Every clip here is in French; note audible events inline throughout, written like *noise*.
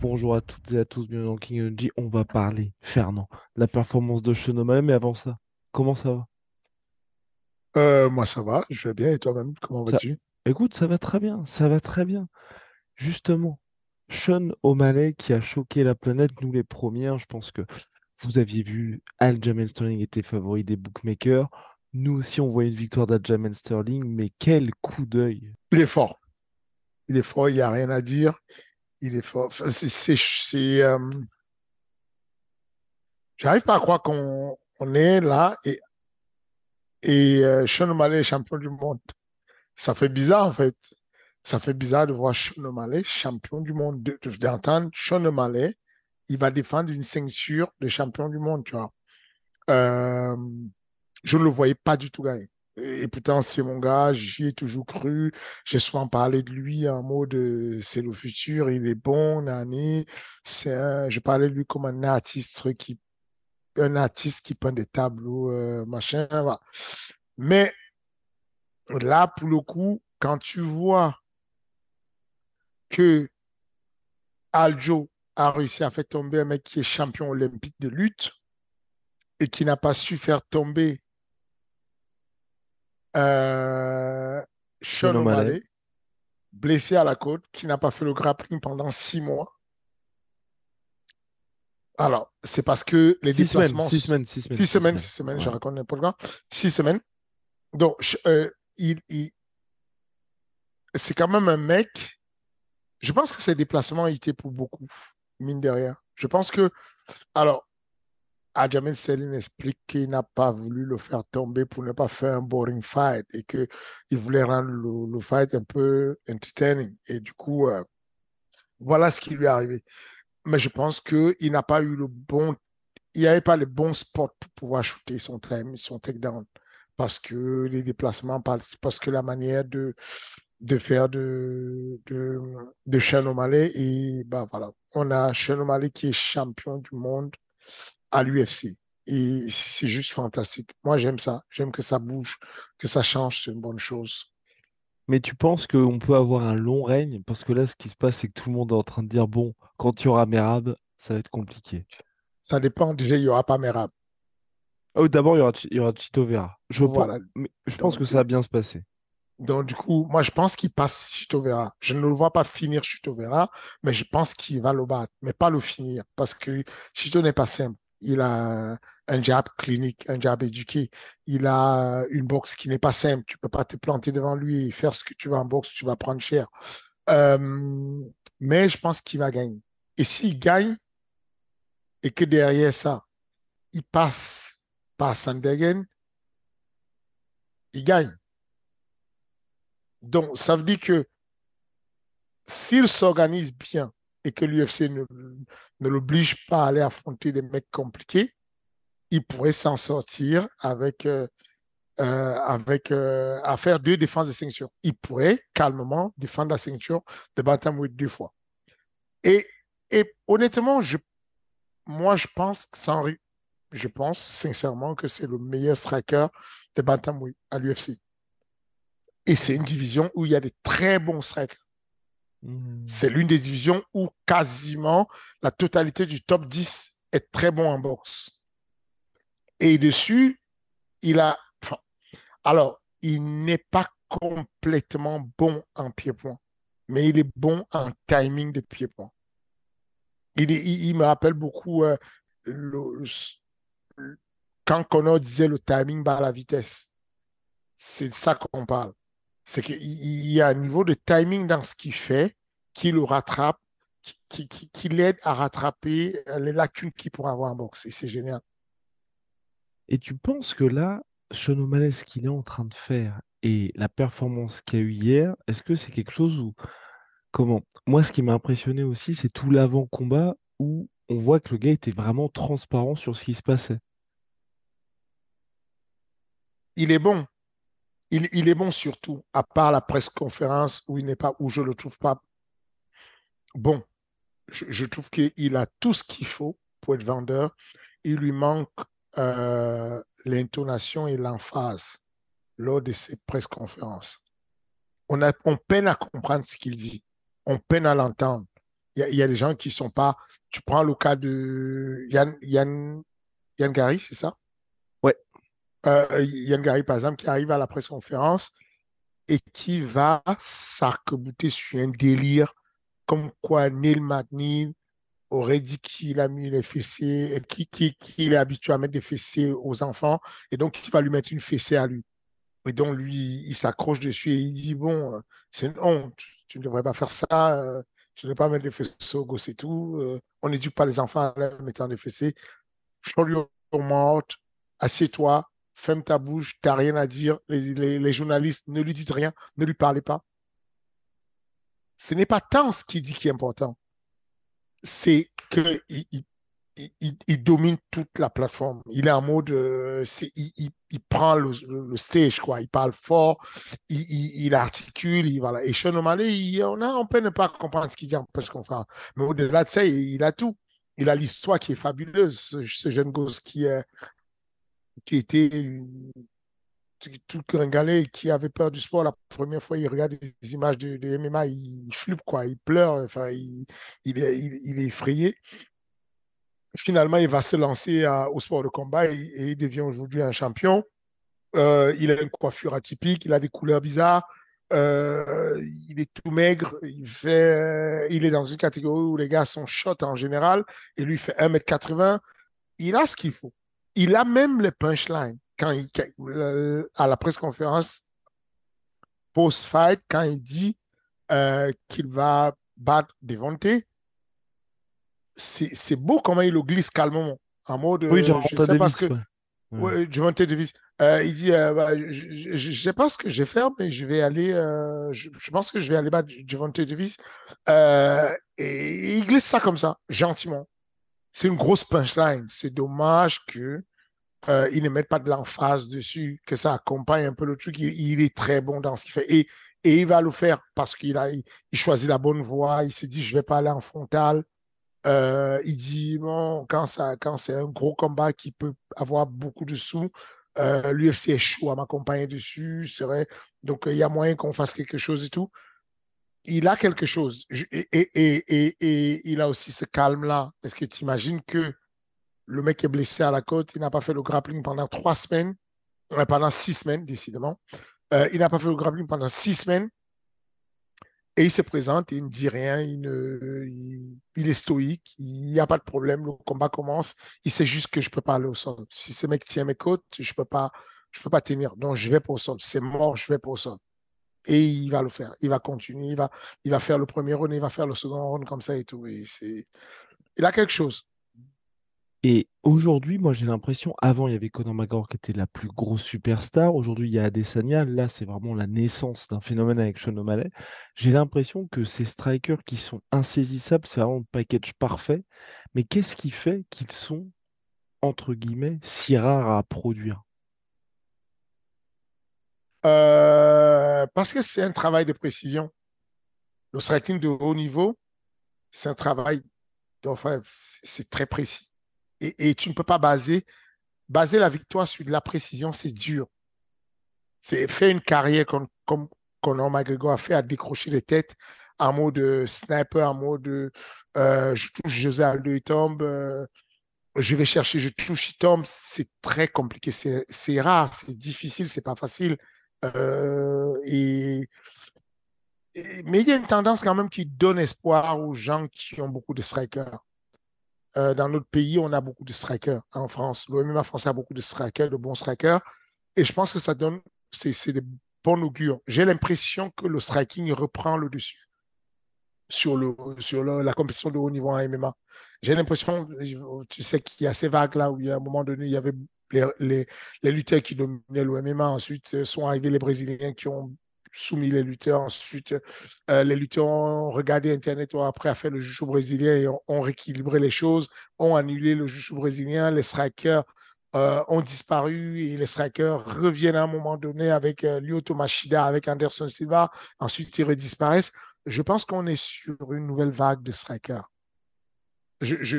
Bonjour à toutes et à tous, bienvenue dans King Energy. On va parler, Fernand, de la performance de Chenomae, mais avant ça, comment ça va? Euh, moi, ça va, je vais bien. Et toi-même, comment Ça- vas-tu? Écoute, ça va très bien, ça va très bien. Justement, Sean O'Malley qui a choqué la planète, nous les premiers. hein, Je pense que vous aviez vu Aljamain Sterling était favori des bookmakers. Nous aussi, on voyait une victoire d'Aljamain Sterling, mais quel coup d'œil! Il est fort. Il est fort, il n'y a rien à dire. Il est fort. Enfin, c'est, c'est, euh, J'arrive pas à croire qu'on on est là et, et euh, Sean O'Malley est champion du monde. Ça fait bizarre, en fait. Ça fait bizarre de voir Sean O'Malley champion du monde, de- de- d'entendre Sean O'Malley, il va défendre une ceinture de champion du monde, tu vois. Euh, je ne le voyais pas du tout gagner. Et pourtant, c'est mon gars, j'y ai toujours cru. J'ai souvent parlé de lui en mode euh, c'est le futur, il est bon, Nani. C'est je parlais de lui comme un artiste qui, un artiste qui peint des tableaux, euh, machin. Mais là, pour le coup, quand tu vois que Aljo a réussi à faire tomber un mec qui est champion olympique de lutte et qui n'a pas su faire tomber euh, Sean O'Malley. Blessé à la côte, qui n'a pas fait le grappling pendant six mois. Alors, c'est parce que les Six semaines, déplacements. six semaines, six semaines, Six six semaines, semaines. six semaines, je raconte n'importe quoi. Six semaines. Donc, euh, il, il- c'est quand même un mec. Je pense que ses déplacements étaient pour beaucoup, mine de rien. Je pense que, alors, Aljamain Sterling explique qu'il n'a pas voulu le faire tomber pour ne pas faire un boring fight et qu'il voulait rendre le, fight un peu entertaining. Et du coup, euh, voilà ce qui lui est arrivé. Mais je pense qu'il n'a pas eu le bon, il n'y avait pas le bon spot pour pouvoir shooter son son takedown. Parce que les déplacements, par- parce que la manière de, de faire de, de, de et bah voilà, on a Sean qui est champion du monde à l'UFC. Et c'est juste fantastique. Moi, j'aime ça. J'aime que ça bouge, que ça change, c'est une bonne chose. Mais tu penses qu'on peut avoir un long règne? Parce que là, ce qui se passe, c'est que tout le monde est en train de dire, bon, quand il y aura Merab, ça va être compliqué. Ça dépend. Déjà, il n'y aura pas Merab. Oh, d'abord, il y aura, Chi- il y aura Chito Vera. Je pense, Voilà. mais je pense que ça va bien se passer. Donc, du coup, moi, je pense qu'il passe Chito Vera. Je ne le vois pas finir Chito Vera, mais je pense qu'il va le battre, mais pas le finir, parce que Chito n'est pas simple. Il a un jab clinique, un jab éduqué. Il a une boxe qui n'est pas simple. Tu peux pas te planter devant lui et faire ce que tu veux en boxe, tu vas prendre cher. Euh, mais je pense qu'il va gagner. Et s'il gagne, et que derrière ça, il passe par Sandhagen, il gagne. Donc, ça veut dire que s'il s'organise bien et que l'UFC ne, l'oblige pas à aller affronter des mecs compliqués, il pourrait s'en sortir avec, euh, euh, avec euh, à faire deux défenses de ceinture. Il pourrait calmement défendre la ceinture de bantamweight deux fois. Et, honnêtement, moi, je pense sans, je pense sincèrement que c'est le meilleur striker de bantamweight à l'UFC. Et c'est une division où il y a des très bons strikers. Hmm. C'est l'une des divisions où quasiment la totalité du top 10 est très bon en boxe. Et dessus, il a. alors, il n'est pas complètement bon en pied-point, mais il est bon en timing de pied-point. Il, il, me rappelle beaucoup euh, quand Connor disait le timing par la vitesse. C'est de ça qu'on parle. C'est qu'il il y a un niveau de timing dans ce qu'il fait qui le rattrape, qui, qui, l'aide à rattraper les lacunes qu'il pourrait avoir en boxe. Et c'est génial. Et tu penses que là, Sean O'Malley, ce qu'il est en train de faire et la performance qu'il a eu hier, est-ce que c'est quelque chose où. Comment Moi, ce qui m'a impressionné aussi, c'est tout l'avant-combat où on voit que le gars était vraiment transparent sur ce qui se passait. Il est bon. Il, est bon surtout, à part la presse conférence où il n'est pas, où je le trouve pas bon. Je, trouve qu'il a tout ce qu'il faut pour être vendeur. Il lui manque euh, l'intonation et l'emphase lors de ces presse conférences. On, a, on peine à comprendre ce qu'il dit. On peine à l'entendre. Il y, y, a des gens qui ne sont pas. Tu prends le cas de Yann, Yann, Yann Gary, c'est ça? Euh, Yann Gary, par exemple, qui arrive à la presse conférence et qui va s'arc-bouter sur un délire comme quoi Neil McNeil aurait dit qu'il a mis les fessées, qu'il qui, est habitué à mettre des fessées aux enfants, et donc il va lui mettre une fessée à lui. Et donc lui, il s'accroche dessus et il dit, bon, euh, c'est une honte, tu ne devrais pas faire ça, euh, tu ne devrais pas mettre des fessées aux gosses et tout, euh, on n'éduque pas les enfants en mettant des fessées. Show your mouth, assieds-toi, ferme ta bouche, tu n'as rien à dire, les, journalistes ne lui disent rien, ne lui parlez pas. Ce n'est pas tant ce qu'il dit qui est important, c'est qu'il il, il, domine toute la plateforme. Il est en mode, euh, il, prend le, stage, quoi. Il parle fort, il, articule, il. Et Sean O'Malley, on, a, on peut ne pas comprendre ce qu'il dit en presse conférence. Mais au-delà de ça, il, a tout. Il a l'histoire qui est fabuleuse, ce, jeune gosse qui, est, qui était tout gringalé, qui avait peur du sport la première fois, il regarde des images de, MMA, il, flippe, quoi, il pleure, enfin, il, il, est, il, est, effrayé. Finalement, il va se lancer au sport de combat et, il devient aujourd'hui un champion. Euh, il a une coiffure atypique, il a des couleurs bizarres, euh, il est tout maigre, il, fait, il est dans une catégorie où les gars sont shot en général, et lui fait 1m80. Il a ce qu'il faut. Il a même les punchlines quand il, euh, à la presse conférence post-fight, quand il dit euh, qu'il va battre Devonte, c'est beau comment il le glisse calmement, en mode. Oui, euh, je sais parce que. Ouais. Davis. il dit bah, Je ne sais pas ce que je vais faire, mais je vais aller. Je, je, pense que je vais aller battre Javante Davis. et il glisse ça comme ça, gentiment. C'est une grosse punchline. C'est dommage que euh, ne mettent pas de l'emphase dessus, que ça accompagne un peu le truc. Il, est très bon dans ce qu'il fait. Et, il va le faire parce qu'il a il, choisit la bonne voie. Il s'est dit, je vais pas aller en frontal. Euh, il dit, bon, quand, quand c'est un gros combat qui peut avoir beaucoup de sous, euh, l'UFC est chaud à m'accompagner dessus. Serait... Donc, il y a moyen qu'on fasse quelque chose et tout. Il a quelque chose. Et, il a aussi ce calme-là. Est-ce que tu imagines que le mec est blessé à la côte. Il n'a pas fait le grappling pendant trois semaines. Pendant six semaines, décidément. Euh, il n'a pas fait le grappling pendant six semaines. Et il se présente il ne dit rien. Il, est stoïque. Il n'y a pas de problème. Le combat commence. Il sait juste que je ne peux pas aller au sol. Si ce mec tient mes côtes, je ne peux, pas, je peux pas tenir. Donc, je vais pour le sol. C'est mort, je vais pour le sol. Et il va le faire. Il va continuer. Il va, il va faire le premier round. Il va faire le second round comme ça et tout. Et c'est... Il a quelque chose. Et aujourd'hui, moi, j'ai l'impression, avant, il y avait Conor McGregor qui était la plus grosse superstar. Aujourd'hui, il y a Adesanya. Là, c'est vraiment la naissance d'un phénomène avec Sean O'Malley. J'ai l'impression que ces strikers qui sont insaisissables, c'est vraiment le package parfait. Mais qu'est-ce qui fait qu'ils sont, entre guillemets, si rares à produire? Euh, Parce que c'est un travail de précision. Le striking de haut niveau, c'est un travail, enfin, c'est très précis et, tu ne peux pas baser, baser la victoire sur de la précision, c'est dur. C'est faire une carrière comme, comme Conor McGregor a fait à décrocher les têtes en mode sniper, en mode euh, je touche José Aldo, il tombe, euh, je vais chercher, je touche, il tombe. C'est très compliqué, c'est rare, c'est difficile, c'est pas facile. Euh, mais il y a une tendance quand même qui donne espoir aux gens qui ont beaucoup de strikers. Euh, dans notre pays, on a beaucoup de strikers. En France, le français a beaucoup de strikers, de bons strikers. Et je pense que ça donne, c'est des bons augures. J'ai l'impression que le striking reprend le dessus. sur, le, sur la compétition de haut niveau en MMA. J'ai l'impression, tu sais, qu'il y a ces vagues-là où, il y a un moment donné, il y avait les, les, lutteurs qui dominaient le MMA. Ensuite, euh, sont arrivés les Brésiliens qui ont soumis les lutteurs. Ensuite, euh, les lutteurs ont regardé Internet, ont après fait le juge brésilien et ont, rééquilibré les choses, ont annulé le juge brésilien. Les strikers euh, ont disparu et les strikers reviennent à un moment donné avec euh, Lyoto Machida, avec Anderson Silva. Ensuite, ils redisparaissent. Je pense qu'on est sur une nouvelle vague de strikers. Je, je,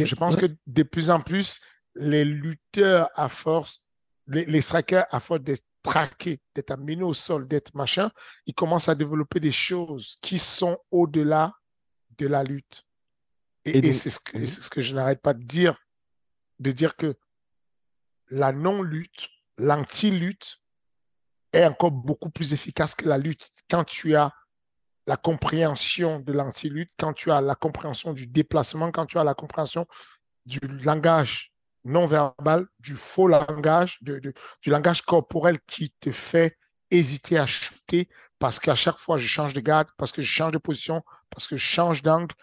je pense que de plus en plus, les lutteurs à force, les, les strikers à force d'être traqués, d'être amenés au sol, d'être machin, ils commencent à développer des choses qui sont au-delà de la lutte. Et, c'est ce, ce, que je n'arrête pas de dire, de dire que la non-lutte, l'anti-lutte est encore beaucoup plus efficace que la lutte quand tu as la compréhension de l'anti-lutte, quand tu as la compréhension du déplacement, quand tu as la compréhension du langage non verbal, du faux langage, du langage corporel qui te fait hésiter à shooter parce qu'à chaque fois, je change de garde, parce que je change de position, parce que je change d'angle,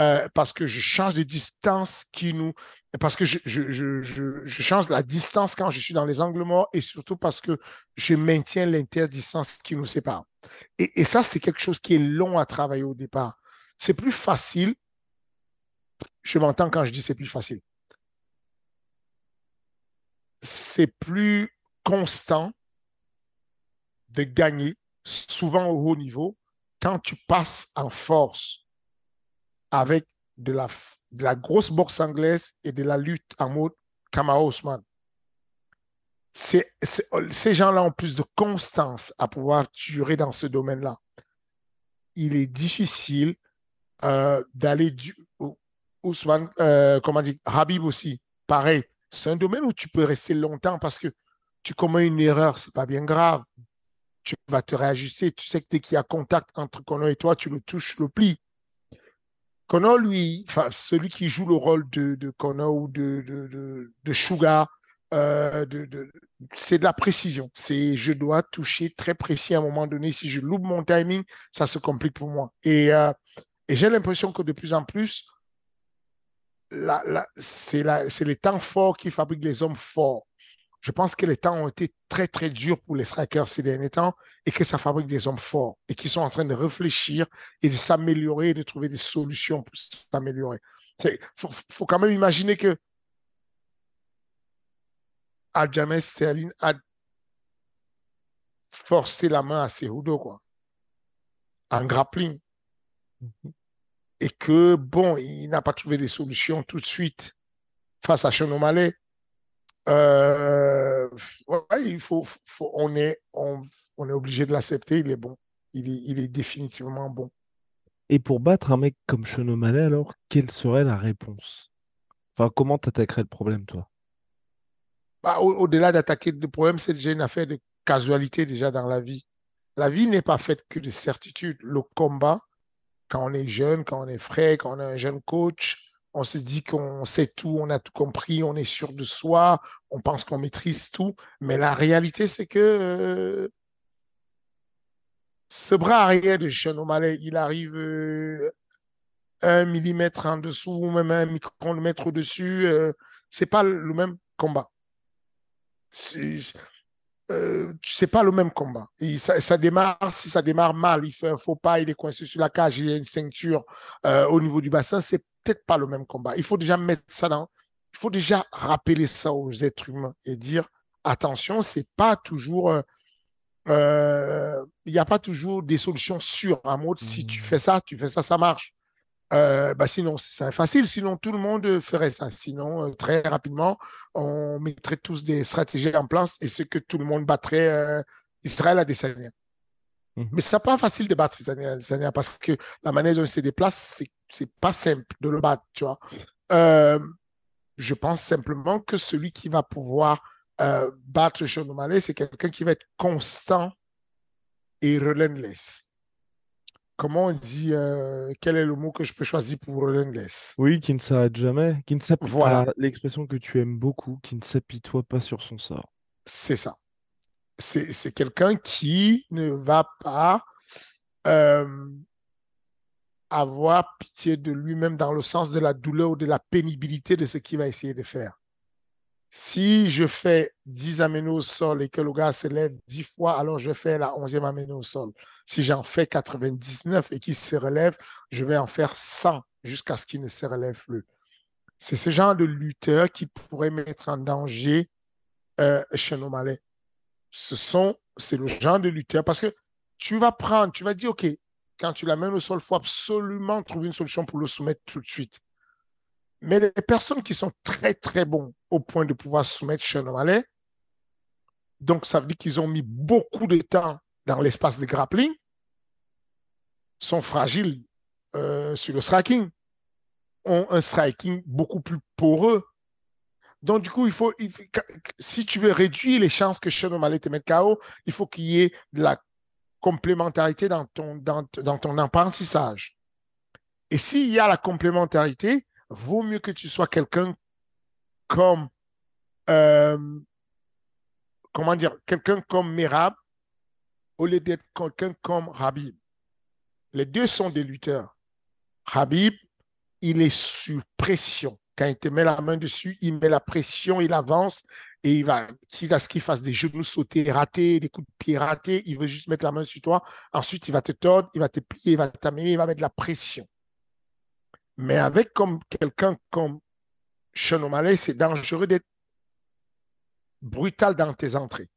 euh, parce que je change de distance qui nous... Parce que je, je, change la distance quand je suis dans les angles morts et surtout parce que je maintiens l'interdistance qui nous sépare. Et, et ça, c'est quelque chose qui est long à travailler au départ. C'est plus facile. Je m'entends quand je dis c'est plus facile c'est plus constant de gagner, souvent au haut niveau, quand tu passes en force avec de la, grosse boxe anglaise et de la lutte en mode Kamau Osman. ces gens-là ont plus de constance à pouvoir durer dans ce domaine-là. Il est difficile euh, d'aller du Ousmane, euh, comment dire, Habib aussi, pareil. C'est un domaine où tu peux rester longtemps parce que tu commets une erreur, c'est pas bien grave. Tu vas te réajuster. Tu sais que dès qu'il y a contact entre Connor et toi, tu le touches, le pli. Connor, lui, celui qui joue le rôle de, Connor ou de, de, Sugar, euh, c'est de la précision. C'est je dois toucher très précis à un moment donné. Si je loupe mon timing, ça se complique pour moi. Et, euh, et j'ai l'impression que de plus en plus, c'est les temps forts qui fabriquent les hommes forts. Je pense que les temps ont été très, très durs pour les strikers ces derniers temps et que ça fabrique des hommes forts et qui sont en train de réfléchir et de s'améliorer et de trouver des solutions pour s'améliorer. Il faut, quand même imaginer que Aljames Sterling a forcé la main à Cejudo, quoi, en grappling. Mm-hmm et que, bon, il n'a pas trouvé des solutions tout de suite face à Sean euh, il faut, on, est, on, est obligé de l'accepter, il est bon. Il est, il est définitivement bon. Et pour battre un mec comme Sean alors, quelle serait la réponse? Enfin, comment t'attaquerais le problème, toi? Bah, Au-delà d'attaquer le problème, c'est déjà une affaire de casualité déjà dans la vie. La vie n'est pas faite que de certitude. Le combat, quand on est jeune, quand on est frais, quand on est un jeune coach, on se dit qu'on sait tout, on a tout compris, on est sûr de soi, on pense qu'on maîtrise tout. Mais la réalité, c'est que euh, ce bras arrière de Sean O'Malley, il arrive euh, un millimètre en dessous, ou même un micromètre au-dessus. Euh, c'est pas le même combat euh, c'est pas le même combat. ça, démarre, si ça démarre mal, il fait un faux pas, il est coincé sur la cage, il y a une ceinture euh, au niveau du bassin, c'est peut-être pas le même combat. Il faut déjà mettre ça dans, il faut déjà rappeler ça aux êtres humains et dire attention, c'est pas toujours, euh, euh, il n'y a pas toujours des solutions sûres. En mode, si tu mmh. fais ça, tu fais ça, ça marche. Euh, bah sinon, c'est facile. Sinon, tout le monde ferait ça. Sinon, euh, très rapidement, on mettrait tous des stratégies en place et ce que tout le monde battrait euh, Israël à des années. Mmh. Mais c'est pas facile de battre Israël parce que la manière dont il se déplace, c'est pas simple de le battre, tu vois. je pense simplement que celui qui va pouvoir battre Sean c'est quelqu'un qui va être constant et relentless comment on dit, euh, quel est le mot que je peux choisir pour relentless Oui, qui ne s'arrête jamais, qui ne s'apitoie. Voilà l'expression que tu aimes beaucoup, qui ne s'apitoie pas sur son sort. C'est ça. C'est quelqu'un qui ne va pas euh, avoir pitié de lui-même dans le sens de la douleur ou de la pénibilité de ce qu'il va essayer de faire. Si je fais 10 aménés au sol et que le gars se lève 10 fois, alors je fais la 11e aménée au sol. Si j'en fais 99 et qu'il se relève, je vais en faire 100 jusqu'à ce qu'il ne se relève plus. C'est ce genre de lutteur qui pourrait mettre en danger euh, Malais. Ce sont, c'est le genre de lutteur parce que tu vas prendre, tu vas dire, OK, quand tu l'amènes au sol, il faut absolument trouver une solution pour le soumettre tout de suite. Mais les personnes qui sont très, très bons au point de pouvoir soumettre O'Malley, donc ça veut dire qu'ils ont mis beaucoup de temps dans l'espace de grappling, sont fragiles euh, sur le striking, ont un striking beaucoup plus poreux. Donc, du coup, il faut, si tu veux réduire les chances que O'Malley te mette KO, il faut qu'il y ait de la complémentarité dans ton, dans, ton apprentissage. Et s'il y a la complémentarité, vaut mieux que tu sois quelqu'un comme, euh, comment dire, quelqu'un comme Merab au lieu d'être quelqu'un comme Habib. Les deux sont des lutteurs. Habib, il est sous pression. Quand il te met la main dessus, il met la pression, il avance et il va, quitte à ce qu'il fasse des genoux sautés ratés, des coups de pied ratés, il veut juste mettre la main sur toi. Ensuite, il va te tordre, il va te plier, il va t'amener, il va mettre la pression. Mais avec comme quelqu'un comme Sean O'Malley, c'est dangereux d'être brutal dans tes entrées.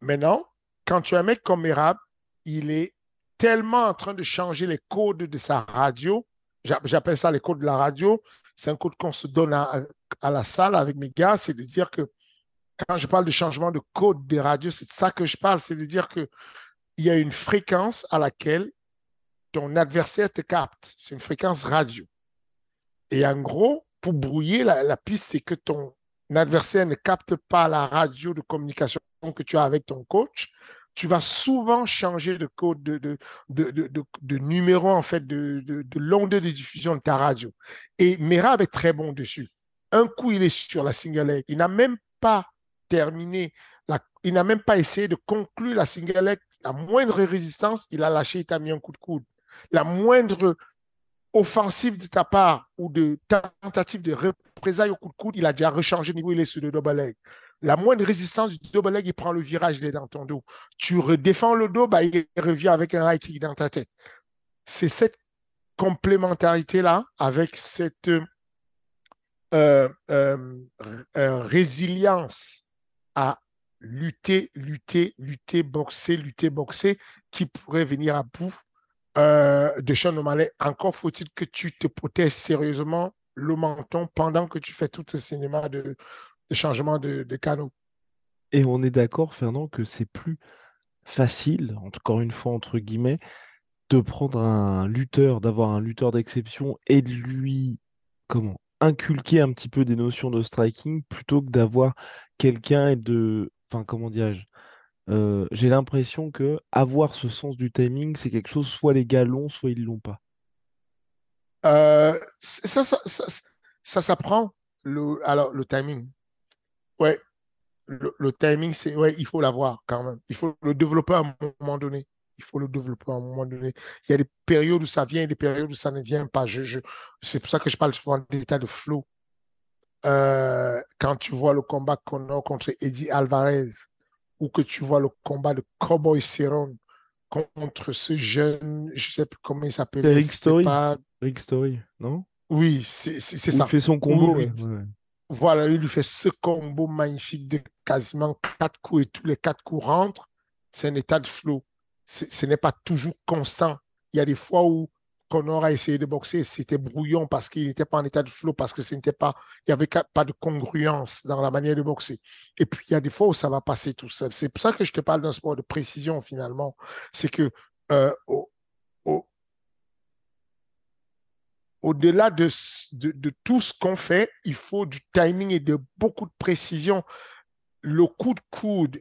Maintenant, quand tu as un mec comme Merab, il est tellement en train de changer les codes de sa radio. J'appelle ça les codes de la radio. C'est un code qu'on se donne à, à la salle avec mes gars, c'est de dire que quand je parle de changement de code des radios, c'est de ça que je parle, c'est de dire qu'il y a une fréquence à laquelle ton adversaire te capte. C'est une fréquence radio. Et en gros, pour brouiller la, piste, c'est que ton adversaire ne capte pas la radio de communication que tu as avec ton coach. Tu vas souvent changer de code, de, numéro, en fait, de, de, de de diffusion de ta radio. Et Merab est très bon dessus. Un coup, il est sur la single leg. Il n'a même pas terminé, il n'a même pas essayé de conclure la single leg. La moindre résistance, il a lâché, il t'a mis un coup de coude. La moindre offensive de ta part ou de tentative de représailles au coup de coude, il a déjà rechangé niveau, il est sur le double leg. La moindre résistance du double leg, il prend le virage, il est dans ton dos. Tu redéfends le dos, bah, il revient avec un high kick dans ta tête. C'est cette complémentarité-là avec cette euh, euh, euh, résilience à lutter, lutter, lutter, boxer, lutter, boxer, qui pourrait venir à bout de Sean. Encore faut-il que tu te protèges sérieusement le menton pendant que tu fais tout ce cinéma de, changement de, de canot. Et on est d'accord, Fernand, que c'est plus facile, encore une fois, entre guillemets, de prendre un lutteur, d'avoir un lutteur d'exception et de lui, comment, inculquer un petit peu des notions de striking plutôt que d'avoir quelqu'un et de. Enfin, comment dirais-je euh, J'ai l'impression que avoir ce sens du timing, c'est quelque chose, soit les gars l'ont, soit ils l'ont pas. Euh, ça, ça, ça, s'apprend. Le, alors, le timing. Ouais. Le, timing, c'est. Ouais, il faut l'avoir quand même. Il faut le développer à un moment donné il faut le développer à un moment donné. Il y a des périodes où ça vient et des périodes où ça ne vient pas. C'est pour ça que je parle souvent d'état de flow. Euh, quand tu vois le combat qu'on a contre Eddie Alvarez ou que tu vois le combat de Cowboy Cerrone contre ce jeune, je ne sais plus comment il s'appelle. Rick Story. Rick Story, non? Oui, c'est, ça. Il fait son combo. Voilà, il lui fait ce combo magnifique de quasiment quatre coups et tous les quatre coups rentrent. C'est un état de flow ce n'est pas toujours constant. Il y a des fois où Connor a essayé de boxer, c'était brouillon parce qu'il n'était pas en état de flow, parce que pas, n'y avait pas de congruence dans la manière de boxer. Et puis, il y a des fois où ça va passer tout seul. C'est pour ça que je te parle d'un sport de précision, finalement. C'est que, euh, au, delà de, de, tout ce qu'on fait, il faut du timing et de beaucoup de précision. Le coup de coude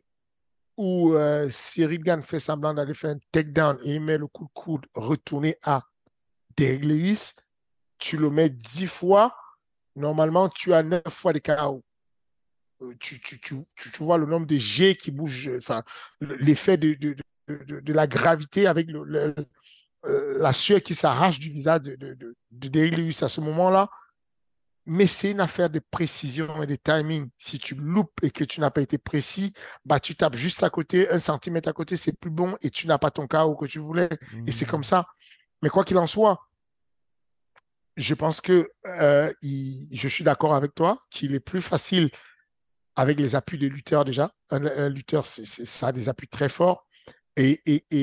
où euh, Cyril Gann fait semblant d'aller faire un takedown et il met le coup de coude retourné à Lewis, tu le mets dix fois, normalement tu as neuf fois de KO. Euh, tu, tu, tu, tu, vois le nombre de G qui bougent, enfin, l'effet de, de, de, de, la gravité avec le, la sueur qui s'arrache du visage de, de, de, Lewis à ce moment-là. Mais c'est une affaire de précision et de timing. Si tu loupes et que tu n'as pas été précis, bah, tu tapes juste à côté, un centimètre à côté, c'est plus bon et tu n'as pas ton ou que tu voulais. Et c'est comme mmh. ça. Mais quoi qu'il en soit, je pense que euh, je suis d'accord avec toi qu'il est plus facile avec les appuis de lutteur déjà. Un, lutteur, ça a des appuis très forts. Et,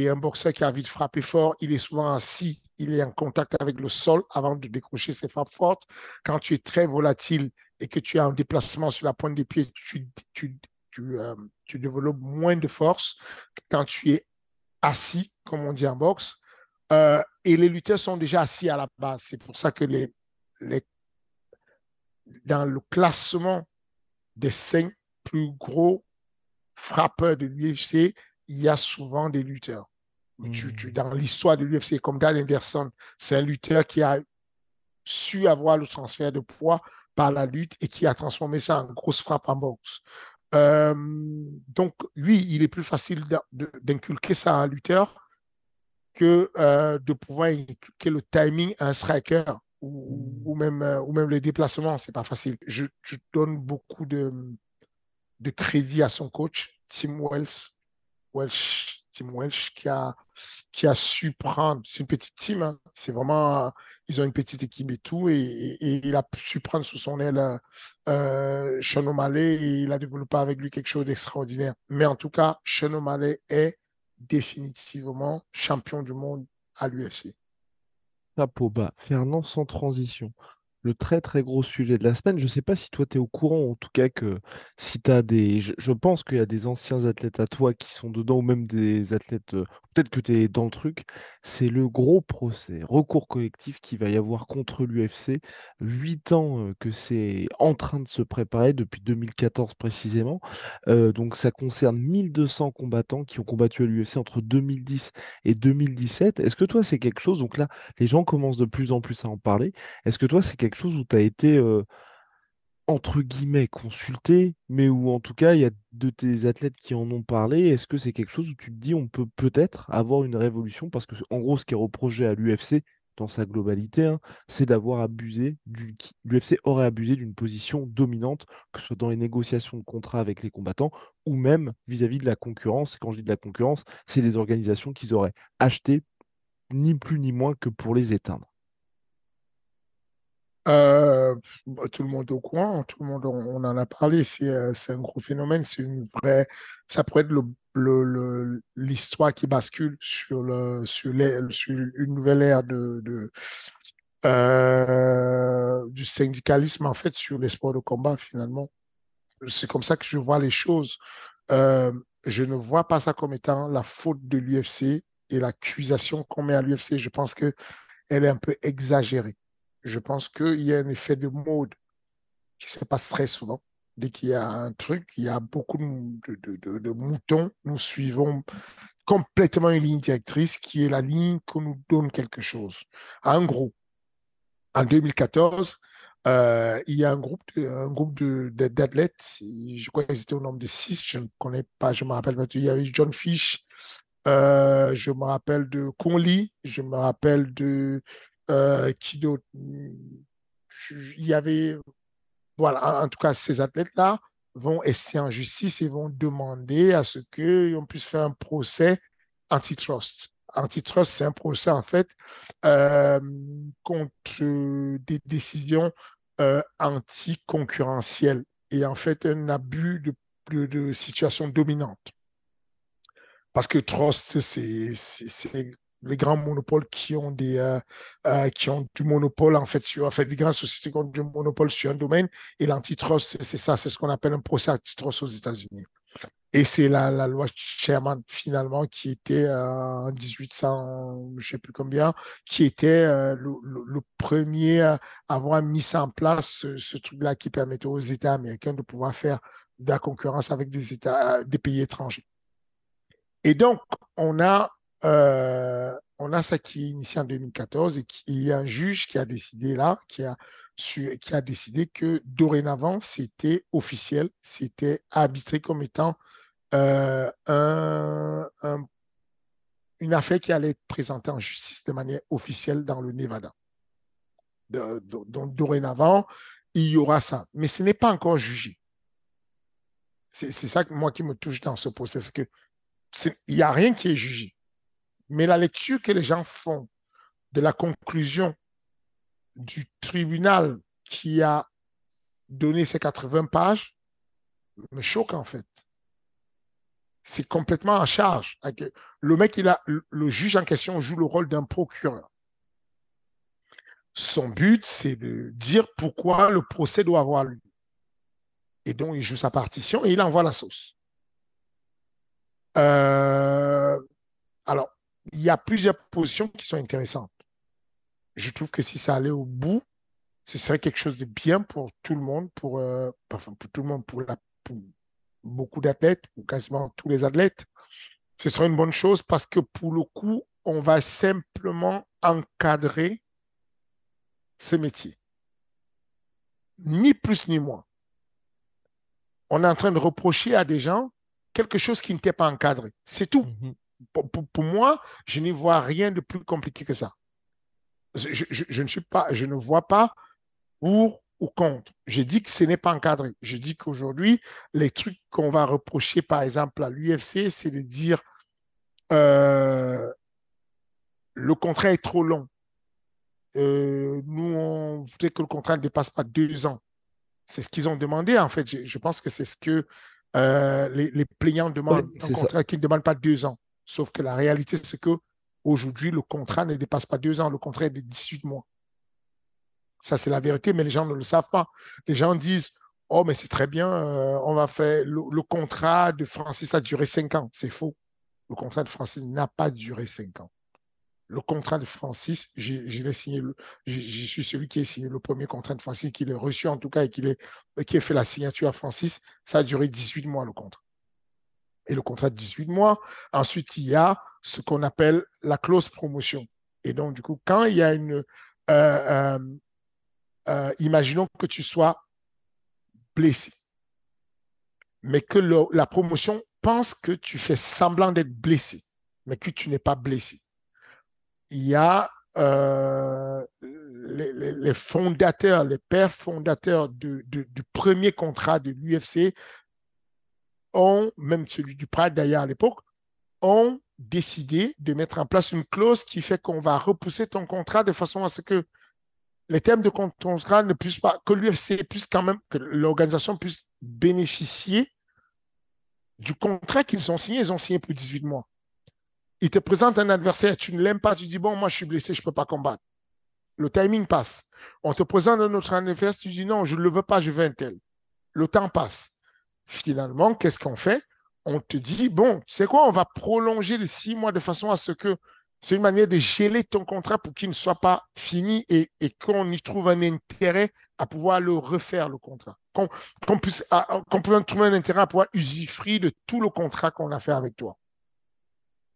un boxeur qui a envie de frapper fort, il est souvent assis, il est en contact avec le sol avant de décrocher ses frappes fortes. Quand tu es très volatile et que tu as un déplacement sur la pointe des pieds, tu, euh, tu développes moins de force que quand tu es assis, comme on dit en boxe. Euh, et les lutteurs sont déjà assis à la base. C'est pour ça que les, les, dans le classement des cinq plus gros frappeurs de l'UFC, il y a souvent des lutteurs. Hmm. dans l'histoire de l'UFC, comme Dan Anderson, c'est un lutteur qui a su avoir le transfert de poids par la lutte et qui a transformé ça en grosse frappe en boxe. Euh, donc, oui, il est plus facile d'inculquer ça à un lutteur que euh, de pouvoir inculquer le timing à un striker ou, même, euh, ou même les déplacements. C'est pas facile. Je, donne beaucoup de, crédit à son coach, Tim Wells, Welsh, Tim Welsh, qui a, qui a su prendre. C'est une petite team. Hein. C'est vraiment. Ils ont une petite équipe et tout. Et, il a su prendre sous son aile euh, Sean O'Malley et il a développé avec lui quelque chose d'extraordinaire. Mais en tout cas, Sean O'Malley est définitivement champion du monde à l'UFC. Chapeau bas. Fernand sans transition le très très gros sujet de la semaine. Je ne sais pas si toi tu es au courant, en tout cas que si tu as des... Je, pense qu'il y a des anciens athlètes à toi qui sont dedans, ou même des athlètes, euh, peut-être que tu es dans le truc, c'est le gros procès, recours collectif qui va y avoir contre l'UFC. Huit ans que c'est en train de se préparer, depuis 2014 précisément. Donc ça concerne 1200 combattants qui ont combattu à l'UFC entre 2010 et 2017. Est-ce que toi c'est quelque chose, donc là les gens commencent de plus en plus à en parler, est-ce que toi c'est quelque chose où tu as été, entre guillemets, consulté, mais où en tout cas, il y a de tes athlètes qui en ont parlé. Est-ce que c'est quelque chose où tu te dis, on peut peut-être avoir une révolution? Parce que, en gros, ce qui est reproché à l'UFC, dans sa globalité, hein, c'est d'avoir abusé du. L'UFC aurait abusé d'une position dominante, que ce soit dans les négociations de contrats avec les combattants ou même vis-à-vis -vis de la concurrence. Et quand je dis de la concurrence, c'est des organisations qu'ils auraient achetées ni plus ni moins que pour les éteindre. Euh, bah, tout le monde au courant, tout le monde, on, en a parlé, c'est euh, un gros phénomène, c'est une vraie, ça pourrait être l'histoire le, qui bascule sur, le, sur, sur une nouvelle ère de, euh, du syndicalisme, en fait, sur les sports de combat, finalement. C'est comme ça que je vois les choses. je ne vois pas ça comme étant la faute de l'UFC et l'accusation qu'on met à l'UFC. Je pense que elle est un peu exagérée je pense qu'il y a un effet de mode qui se passe très souvent. Dès qu'il y a un truc, il y a beaucoup de, moutons. Nous suivons complètement une ligne directrice qui est la ligne qui nous donne quelque chose. En gros, en 2014, euh, il y a un groupe, un groupe d'athlètes, je crois qu'ils étaient au nombre de six, je ne connais pas, je me rappelle pas. Il y avait John Fish, euh, je me rappelle de Conley, je me rappelle de qui d'autre? Il y avait, voilà, en tout cas, ces athlètes-là vont essayer en justice et vont demander à ce qu'on puisse faire un procès antitrust. Antitrust, c'est un procès en fait euh, contre des décisions euh, anticoncurrentielles et en fait un abus de, de, de situation dominante. Parce que trust, c'est les grands monopoles qui ont des euh, euh, qui ont du monopole en fait sur en fait des grandes sociétés qui ont du monopole sur un domaine et l'antitrust c'est ça c'est ce qu'on appelle un procès antitrust aux États-Unis. Et c'est la, loi Sherman finalement qui était euh, en 1800 je sais plus combien qui était le, premier à avoir mis en place ce, ce truc-là qui permettait aux États américains de pouvoir faire de la concurrence avec des États des pays étrangers. Et donc on a euh, on a ça qui est initié en 2014 et il y a un juge qui a décidé là, qui a, décidé que dorénavant, c'était officiel, c'était arbitré comme étant euh, un, une affaire qui allait être présentée en justice de manière officielle dans le Nevada. donc, dorénavant, il y aura ça. Mais ce n'est pas encore jugé. C'est ça, moi, qui me touche dans ce procès, que il n'y a rien qui est jugé. Mais la lecture que les gens font de la conclusion du tribunal qui a donné ces 80 pages me choque en fait. C'est complètement en charge. Le mec, il a, le juge en question joue le rôle d'un procureur. Son but, c'est de dire pourquoi le procès doit avoir lieu. Et donc, il joue sa partition et il envoie la sauce. Euh, alors, il y a plusieurs positions qui sont intéressantes. Je trouve que si ça allait au bout, ce serait quelque chose de bien pour tout le monde, pour, euh, enfin, pour tout le monde, pour, beaucoup d'athlètes, ou quasiment tous les athlètes. Ce serait une bonne chose parce que pour le coup, on va simplement encadrer ce métier. Ni plus ni moins. On est en train de reprocher à des gens quelque chose qui n'était pas encadré. C'est tout. Mhm. Pour, moi, je n'y vois rien de plus compliqué que ça. Je, ne suis pas, je ne vois pas pour ou contre. Je dis que ce n'est pas encadré. Je dis qu'aujourd'hui, les trucs qu'on va reprocher, par exemple, à l'UFC, c'est de dire euh, le contrat est trop long. Euh, nous, on voudrait que le contrat ne dépasse pas deux ans. C'est ce qu'ils ont demandé, en fait. Je, pense que c'est ce que euh, les, les, plaignants demandent. un contrat qui ne demande pas deux ans. Sauf que la réalité, c'est que aujourd'hui, le contrat ne dépasse pas deux ans. Le contrat est de 18 mois. Ça, c'est la vérité, mais les gens ne le savent pas. Les gens disent Oh, mais c'est très bien, euh, on va faire. Le, contrat de Francis a duré cinq ans. C'est faux. Le contrat de Francis n'a pas duré cinq ans. Le contrat de Francis, j'ai signé, je suis celui qui a signé le premier contrat de Francis, qui l'a reçu en tout cas et qui, qui a fait la signature à Francis. Ça a duré 18 mois le contrat. Et le contrat de 18 mois, ensuite, il y a ce qu'on appelle la clause promotion. Et donc, du coup, quand il y a une, euh, euh, euh, imaginons que tu sois blessé, mais que la promotion pense que tu fais semblant d'être blessé, mais que tu n'es pas blessé. Il y a les, fondateurs, les pères fondateurs du premier contrat de l'UFC ont, même celui du Pride d'ailleurs à l'époque, ont décidé de mettre en place une clause qui fait qu'on va repousser ton contrat de façon à ce que les termes de contrat ne puissent pas, que l'UFC puisse quand même, que l'organisation puisse bénéficier du contrat qu'ils ont signé. Ils ont signé pour 18 mois. Ils te présentent un adversaire, tu ne l'aimes pas, tu dis, bon, moi je suis blessé, je ne peux pas combattre. Le timing passe. On te présente un autre adversaire, tu dis, non, je ne le veux pas, je veux un tel. Le temps passe. Finalement, qu'est-ce qu'on fait? On te dit, bon, c'est quoi, on va prolonger les six mois de façon à ce que c'est une manière de geler ton contrat pour qu'il ne soit pas fini et, qu'on y trouve un intérêt à pouvoir le refaire, le contrat. Qu'on puisse, qu'on puisse trouver un intérêt à pouvoir usufruire de tout le contrat qu'on a fait avec toi.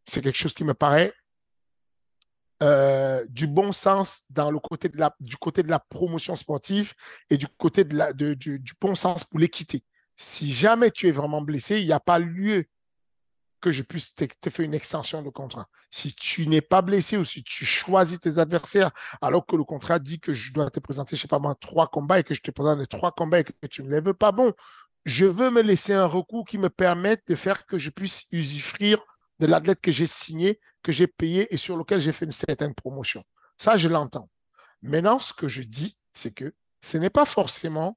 C'est quelque chose qui me paraît euh, du bon sens dans le côté de la, du côté de la promotion sportive et du côté de du bon sens pour l'équité. Si jamais tu es vraiment blessé, il n'y a pas lieu que je puisse te, faire une extension de contrat. Si tu n'es pas blessé ou si tu choisis tes adversaires alors que le contrat dit que je dois te présenter, je sais pas moi, trois combats et que je te présente trois combats et que tu ne les veux pas, bon, je veux me laisser un recours qui me permette de faire que je puisse usufruire de l'athlète que j'ai signé, que j'ai payé et sur lequel j'ai fait une certaine promotion. Ça, je l'entends. Maintenant, ce que je dis, c'est que ce n'est pas forcément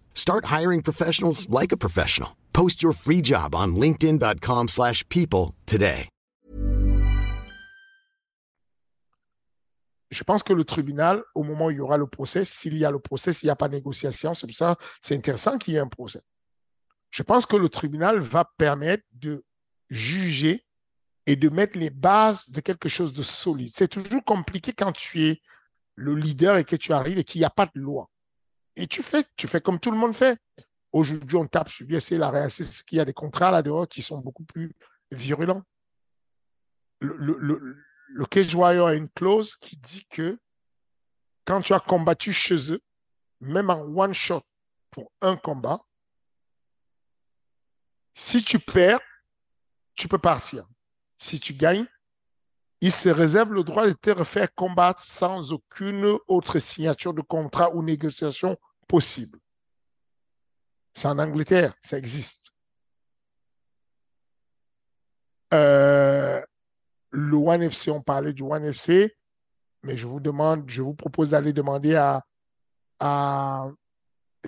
Start hiring professionals like a professional. Post your free job on linkedin.com/people today. Je pense que le tribunal au moment où il y aura le procès, s'il y a le procès, s'il n'y a pas de négociation, c'est ça c'est intéressant qu'il y ait un procès. Je pense que le tribunal va permettre de juger et de mettre les bases de quelque chose de solide. C'est toujours compliqué quand tu es le leader et que tu arrives et qu'il n'y a pas de loi. Et tu fais, tu fais comme tout le monde fait. Aujourd'hui, on tape sur l'UFC, la réassiste, qu'il y a des contrats là-dehors qui sont beaucoup plus virulents. Le, le, le, Cage Warrior a une clause qui dit que quand tu as combattu chez eux, même en one shot pour un combat, si tu perds, tu peux partir. Si tu gagnes, il se réserve le droit de te refaire combattre sans aucune autre signature de contrat ou négociation possible. C'est en Angleterre, ça existe. Euh, le One FC, on parlait du One FC, mais je vous demande, je vous propose d'aller demander à,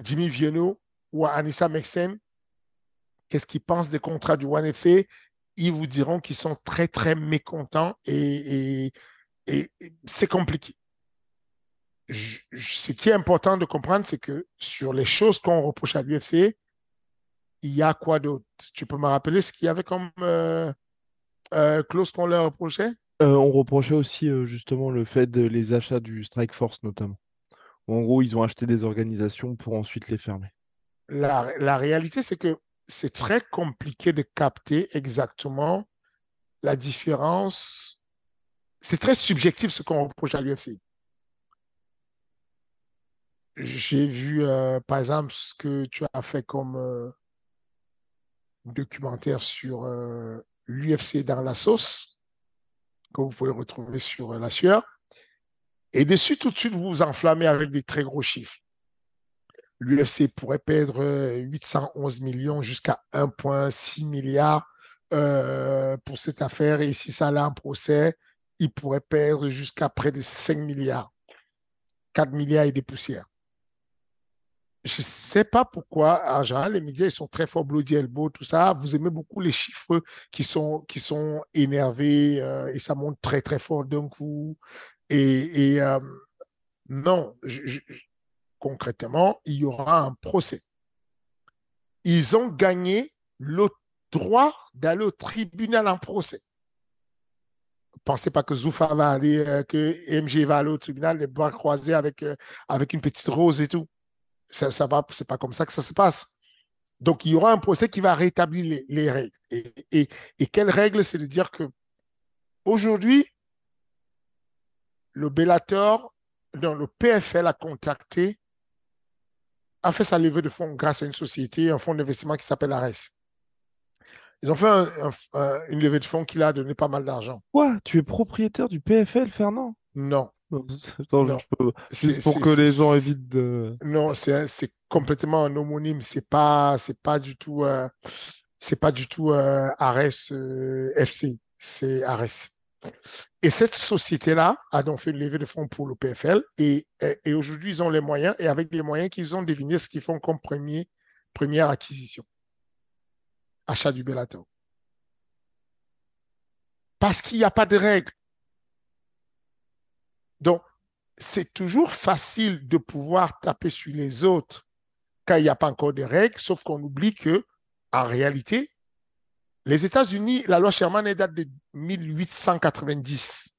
Jimmy Vienno ou à Anissa Mexen qu'est-ce qu'ils pensent des contrats du One FC. Ils vous diront qu'ils sont très, très mécontents et, et, c'est compliqué. ce qui est important de comprendre, c'est que sur les choses qu'on reproche à l'UFC, il y a quoi d'autre? Tu peux me rappeler ce qu'il y avait comme euh, euh, clause qu'on leur reprochait? Euh, On reprochait aussi justement le fait de les achats du Strike Force notamment. En gros, ils ont acheté des organisations pour ensuite les fermer. La, la réalité, c'est que c'est très compliqué de capter exactement la différence. C'est très subjectif ce qu'on reproche à l'UFC. J'ai vu, euh, par exemple, ce que tu as fait comme euh, documentaire sur euh, l'UFC dans la sauce, que vous pouvez retrouver sur la sueur. Et dessus, tout de suite, vous vous enflammez avec des très gros chiffres l'UFC pourrait perdre 811 euh, millions jusqu'à 1,6 milliard euh, pour cette affaire. Et si ça allait en procès, il pourrait perdre jusqu'à près de 5 milliards. 4 milliards et des poussières. Je ne sais pas pourquoi, en général, les médias ils sont très forts, Bloody Elbow, tout ça. Vous aimez beaucoup les chiffres qui sont, qui sont énervés euh, et ça monte très, très fort d'un coup. Et, non, je, concrètement, il y aura un procès. Ils ont gagné le droit d'aller au tribunal en procès. Pensez pas que Zoufa va aller, euh, que MG va aller au tribunal, les bras croisés avec, euh, avec une petite rose et tout. Ça, ça va, c'est pas comme ça que ça se passe. Donc, il y aura un procès qui va rétablir les, règles. Et, quelles règles? C'est de dire que aujourd'hui, le Bellator, le PFL a contacté a fait sa levée de fonds grâce à une société, un fonds d'investissement qui s'appelle Ares. Ils ont fait une levée de fonds qui a donné pas mal d'argent. Quoi? Tu es propriétaire du PFL, Fernand? Non. non. *laughs* Juste pour que les gens évitent de. Non, c'est complètement un homonyme. C'est pas, c'est pas du tout, euh, c'est pas du tout euh, Ares euh, FC. C'est Ares. Et cette société-là a donc fait une levée de fonds pour le PFL et, aujourd'hui, ils ont les moyens et avec les moyens qu'ils ont deviné ce qu'ils font comme première acquisition. Achat du Bellator. Parce qu'il n'y a pas de règles. Donc, c'est toujours facile de pouvoir taper sur les autres quand il n'y a pas encore de règles, sauf qu'on oublie que, en réalité, les États-Unis, la loi Sherman date de 1890.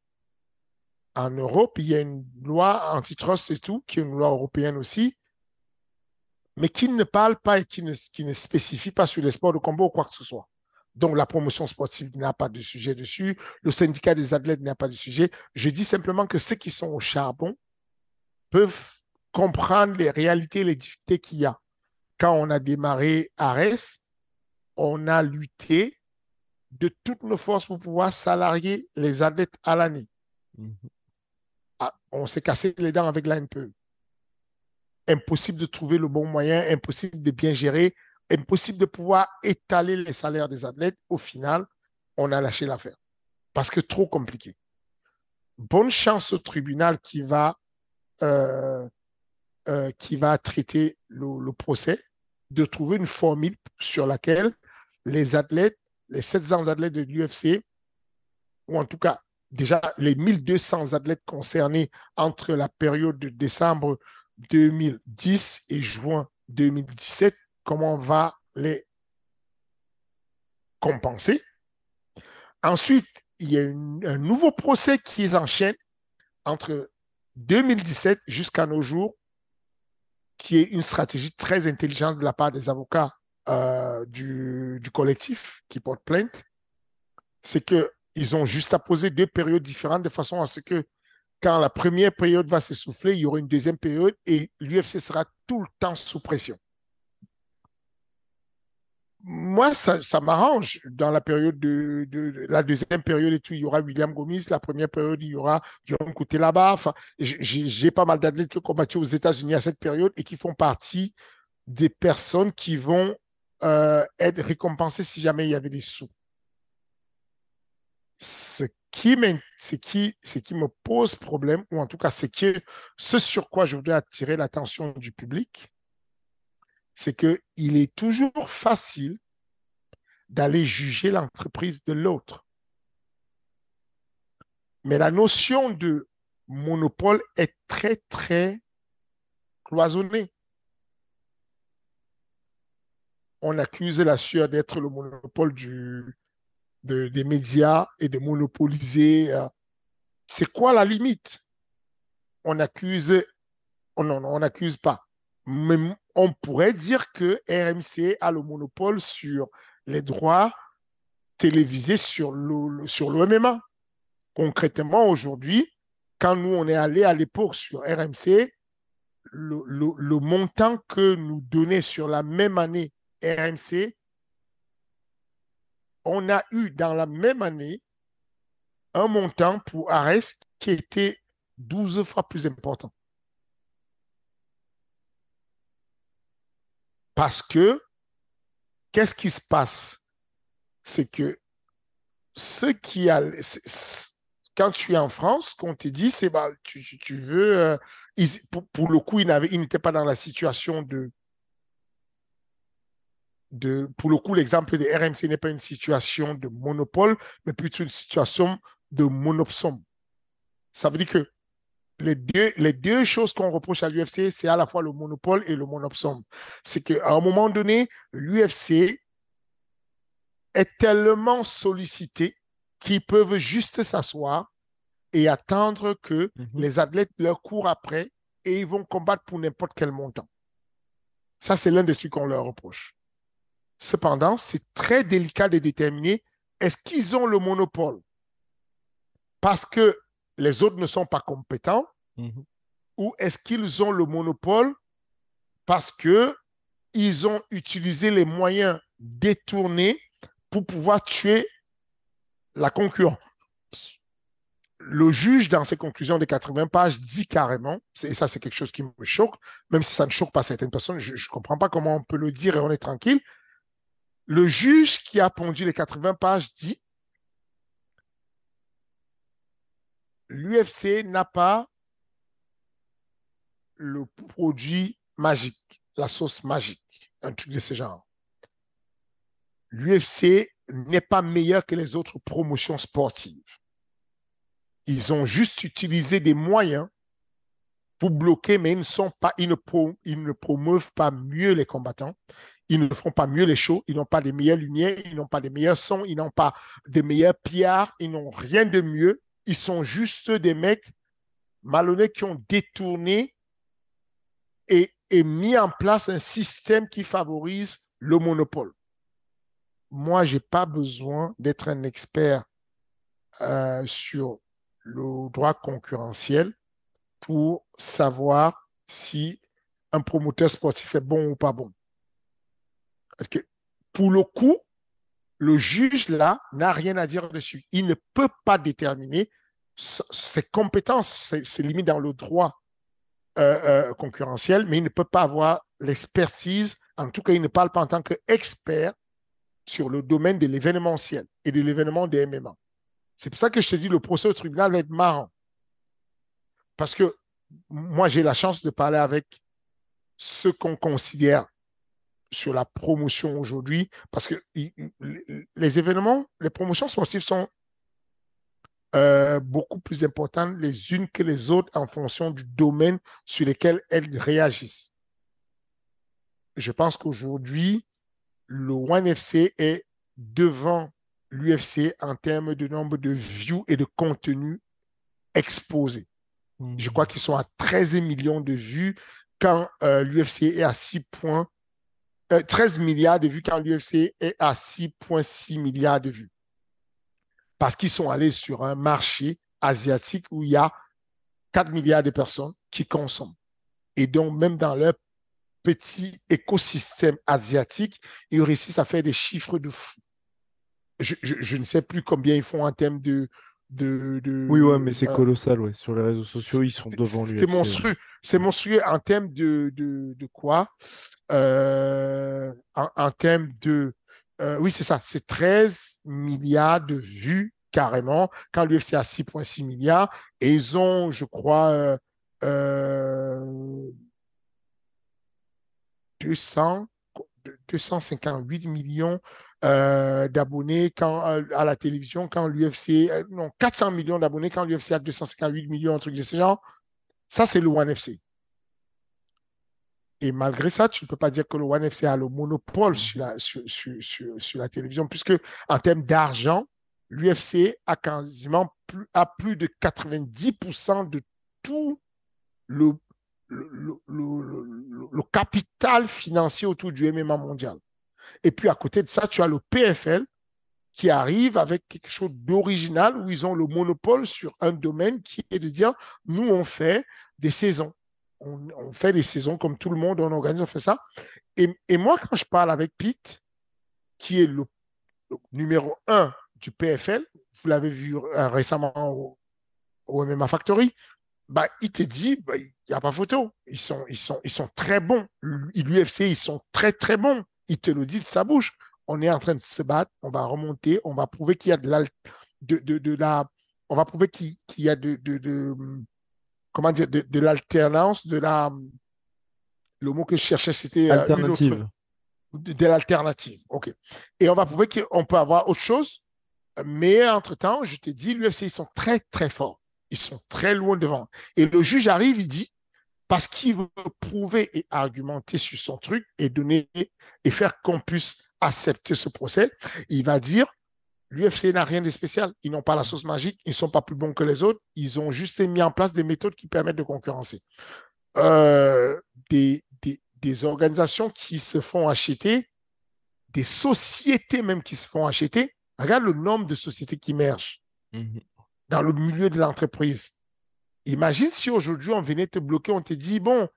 En Europe, il y a une loi antitrust et tout, qui est une loi européenne aussi, mais qui ne parle pas et qui ne, spécifie pas sur les sports de combat ou quoi que ce soit. Donc, la promotion sportive n'a pas de sujet dessus. Le syndicat des athlètes n'a pas de sujet. Je dis simplement que ceux qui sont au charbon peuvent comprendre les réalités et les difficultés qu'il y a. Quand on a démarré Ares, on a lutté de toutes nos forces pour pouvoir salarier les adeptes à l'année. Mhm. Ah, on s'est cassé les dents avec la NPE. Impossible de trouver le bon moyen, impossible de bien gérer, impossible de pouvoir étaler les salaires des athlètes. Au final, on a lâché l'affaire parce que trop compliqué. Bonne chance au tribunal qui va, euh, euh, qui va traiter le procès de trouver une formule sur laquelle les athlètes, les 700 athlètes de l'UFC, ou en tout cas déjà les 1200 athlètes concernés entre la période de décembre 2010 et juin 2017, comment on va les compenser? Ensuite, il y a un nouveau procès qui s'enchaîne entre 2017 jusqu'à nos jours, qui est une stratégie très intelligente de la part des avocats euh, du, collectif qui porte plainte. C'est qu'ils ont juste à poser deux périodes différentes de façon à ce que quand la première période va s'essouffler, il y aura une deuxième période et l'UFC sera tout le temps sous pression. Moi, ça, m'arrange. Dans la période de, la deuxième période et tout, il y aura William Gomis. La première période, il y aura Guillaume Côté là-bas. Enfin, j'ai pas mal d'athlètes qui ont combattu aux États-Unis à cette période et qui font partie des personnes qui vont euh, être récompensées si jamais il y avait des sous. Ce qui me pose problème, ou en tout cas ce, qui, ce sur quoi je voudrais attirer l'attention du public, c'est qu'il est toujours facile d'aller juger l'entreprise de l'autre. Mais la notion de monopole est très, très cloisonnée. On accuse la sueur d'être le monopole des médias et de monopoliser. Euh, c'est quoi la limite? On accuse, oh non, on n'accuse pas. Mais on pourrait dire que RMC a le monopole sur les droits télévisés sur le. Concrètement, aujourd'hui, quand nous, on est allé à l'époque sur RMC, le, le, montant que nous donnait sur la même année RMC on a eu dans la même année un montant pour Ares qui était 12 fois plus important. Parce que, qu'est-ce qui se passe? C'est que ce qui a, quand tu es en France, qu'on te dit, c'est bah, tu, veux, euh, pour, le coup, il n'était pas dans la situation de, pour le coup, l'exemple de RMC n'est pas une situation de monopole, mais plutôt une situation de monopsome. Ça veut dire que les deux, les deux choses qu'on reproche à l'UFC, c'est à la fois le monopole et le monopsome. C'est qu'à un moment donné, l'UFC est tellement sollicité qu'ils peuvent juste s'asseoir et attendre que mhm. les athlètes leur courent après et ils vont combattre pour n'importe quel montant. Ça, c'est l'un des trucs qu'on leur reproche. Cependant, c'est très délicat de déterminer est-ce qu'ils ont le monopole parce que les autres ne sont pas compétents mhm. ou est-ce qu'ils ont le monopole parce que ils ont utilisé les moyens détournés pour pouvoir tuer la concurrence? Le juge, dans ses conclusions de 80 pages, dit carrément, et ça c'est quelque chose qui me choque, même si ça ne choque pas certaines personnes, je ne comprends pas comment on peut le dire et on est tranquille, le juge qui a pondu les 80 pages dit l'UFC n'a pas le produit magique, la sauce magique, un truc de ce genre. L'UFC n'est pas meilleur que les autres promotions sportives. Ils ont juste utilisé des moyens pour bloquer, mais ils ne ils ne promeuvent pas mieux les combattants ils ne font pas mieux les shows, ils n'ont pas des meilleures lumières, ils n'ont pas des meilleurs sons, ils n'ont pas des meilleurs PR, ils n'ont rien de mieux. Ils sont juste des mecs malhonnêtes qui ont détourné et, mis en place un système qui favorise le monopole. Moi, je n'ai pas besoin d'être un expert euh, sur le droit concurrentiel pour savoir si un promoteur sportif est bon ou pas bon. Parce que pour le coup, le juge là n'a rien à dire dessus. Il ne peut pas déterminer ses compétences, c'est limite dans le droit euh, euh, concurrentiel, mais il ne peut pas avoir l'expertise. En tout cas, il ne parle pas en tant qu'expert sur le domaine de l'événementiel et de l'événement des MMA. C'est pour ça que je te dis, le procès au tribunal va être marrant. Parce que moi, j'ai la chance de parler avec ceux qu'on considère sur la promotion aujourd'hui, parce que les événements, les promotions sportives sont euh, beaucoup plus importantes les unes que les autres en fonction du domaine sur lequel elles réagissent. Je pense qu'aujourd'hui, le One FC est devant l'UFC en termes de nombre de views et de contenu exposé. Je crois qu'ils sont à 13 millions de vues quand euh, l'UFC est à 6 points. 13 euh, milliards de vues quand l'UFC est à 6,6 milliards de vues. Parce qu'ils sont allés sur un marché asiatique où il y a 4 milliards de personnes qui consomment. Et donc, même dans leur petit écosystème asiatique, ils réussissent à faire des chiffres de fou. Je, ne sais plus combien ils font en termes de. De, oui, ouais, mais c'est euh, colossal, ouais. Sur les réseaux sociaux, ils sont devant lui. C'est monstrueux. C'est monstrueux en termes de, de, quoi? Euh, en, termes de. Euh, oui, c'est ça. C'est 13 milliards de vues carrément quand l'UFC a 6,6 milliards. Et ils ont, je crois, 200, 258 millions euh, d'abonnés quand, euh, à la télévision quand l'UFC, euh, non, 400 millions d'abonnés quand l'UFC a 258 millions, un truc de ce genre. Ça, c'est le One FC. Et malgré ça, tu ne peux pas dire que le One FC a le monopole sur la, sur, sur, la télévision, puisque en termes d'argent, l'UFC a quasiment plus, a plus de 90% de tout le le, capital financier autour du MMA mondial. Et puis à côté de ça, tu as le PFL qui arrive avec quelque chose d'original où ils ont le monopole sur un domaine qui est de dire, nous, on fait des saisons. On, fait des saisons comme tout le monde, on organise, on fait ça. Et, moi, quand je parle avec Pete, qui est le, numéro un du PFL, vous l'avez vu euh, récemment au, au MMA Factory, bah, il te dit, bah, il n'y a pas photo. Ils sont, ils, sont, ils sont très bons. L'UFC, ils sont très, très bons. Il te le dit de sa bouche. On est en train de se battre, on va remonter, on va prouver qu'il y a de la, de, de, la, on va prouver qu'il y a de, de, comment dire, de, l'alternance, de la, le mot que je cherchais, c'était euh, alternative. de, l'alternative. OK. Et on va prouver qu'on peut avoir autre chose. Mais entre-temps, je te dis, l'UFC, ils sont très, très forts. Ils sont très loin devant. Et le juge arrive, il dit, parce qu'il veut prouver et argumenter sur son truc et donner et faire qu'on puisse accepter ce procès, il va dire l'UFC n'a rien de spécial. Ils n'ont pas la sauce magique, ils ne sont pas plus bons que les autres, ils ont juste mis en place des méthodes qui permettent de concurrencer. Euh, des, des, organisations qui se font acheter, des sociétés même qui se font acheter. Regarde le nombre de sociétés qui émergent. Mhm dans le milieu de l'entreprise. Imagine si aujourd'hui on venait te bloquer, on te dit, bon,